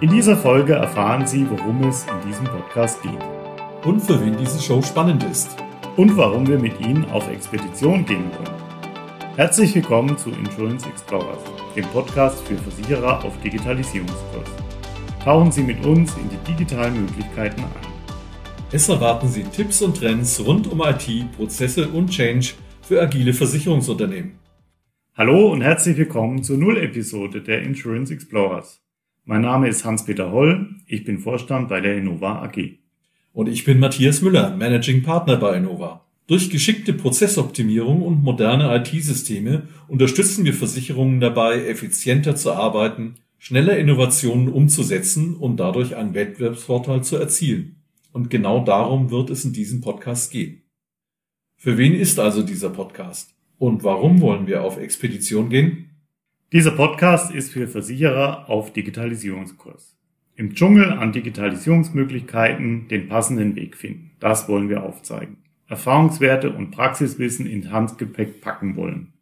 In dieser Folge erfahren Sie, worum es in diesem Podcast geht. Und für wen diese Show spannend ist. Und warum wir mit Ihnen auf Expedition gehen wollen. Herzlich willkommen zu Insurance Explorers, dem Podcast für Versicherer auf Digitalisierungskurs. Tauchen Sie mit uns in die digitalen Möglichkeiten ein. Es erwarten Sie Tipps und Trends rund um IT, Prozesse und Change für agile Versicherungsunternehmen. Hallo und herzlich willkommen zur Null-Episode der Insurance Explorers. Mein Name ist Hans-Peter Holl, ich bin Vorstand bei der Innova AG. Und ich bin Matthias Müller, Managing Partner bei Innova. Durch geschickte Prozessoptimierung und moderne IT-Systeme unterstützen wir Versicherungen dabei, effizienter zu arbeiten, schneller Innovationen umzusetzen und dadurch einen Wettbewerbsvorteil zu erzielen. Und genau darum wird es in diesem Podcast gehen. Für wen ist also dieser Podcast? Und warum wollen wir auf Expedition gehen? Dieser Podcast ist für Versicherer auf Digitalisierungskurs. Im Dschungel an Digitalisierungsmöglichkeiten den passenden Weg finden. Das wollen wir aufzeigen. Erfahrungswerte und Praxiswissen in Handgepäck packen wollen.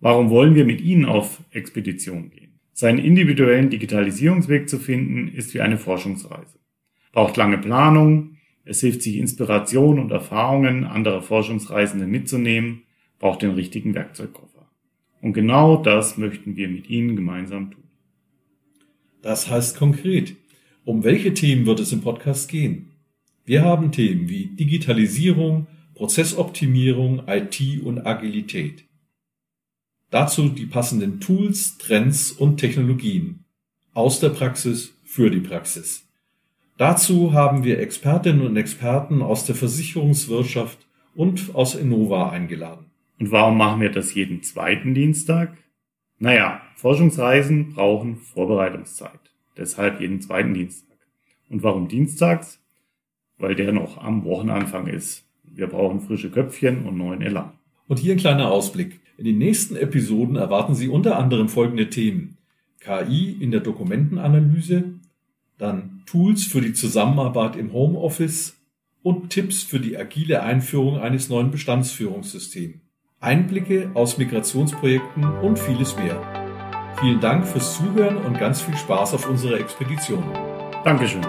Warum wollen wir mit Ihnen auf Expedition gehen? Seinen individuellen Digitalisierungsweg zu finden, ist wie eine Forschungsreise. Braucht lange Planung, es hilft sich Inspiration und Erfahrungen anderer Forschungsreisende mitzunehmen, braucht den richtigen Werkzeugkoffer. Und genau das möchten wir mit Ihnen gemeinsam tun. Das heißt konkret, um welche Themen wird es im Podcast gehen? Wir haben Themen wie Digitalisierung, Prozessoptimierung, IT und Agilität. Dazu die passenden Tools, Trends und Technologien aus der Praxis für die Praxis. Dazu haben wir Expertinnen und Experten aus der Versicherungswirtschaft und aus Innova eingeladen. Und warum machen wir das jeden zweiten Dienstag? Naja, Forschungsreisen brauchen Vorbereitungszeit. Deshalb jeden zweiten Dienstag. Und warum dienstags? Weil der noch am Wochenanfang ist. Wir brauchen frische Köpfchen und neuen Elan. Und hier ein kleiner Ausblick. In den nächsten Episoden erwarten Sie unter anderem folgende Themen. KI in der Dokumentenanalyse, dann Tools für die Zusammenarbeit im Homeoffice und Tipps für die agile Einführung eines neuen Bestandsführungssystems. Einblicke aus Migrationsprojekten und vieles mehr. Vielen Dank fürs Zuhören und ganz viel Spaß auf unserer Expedition. Dankeschön.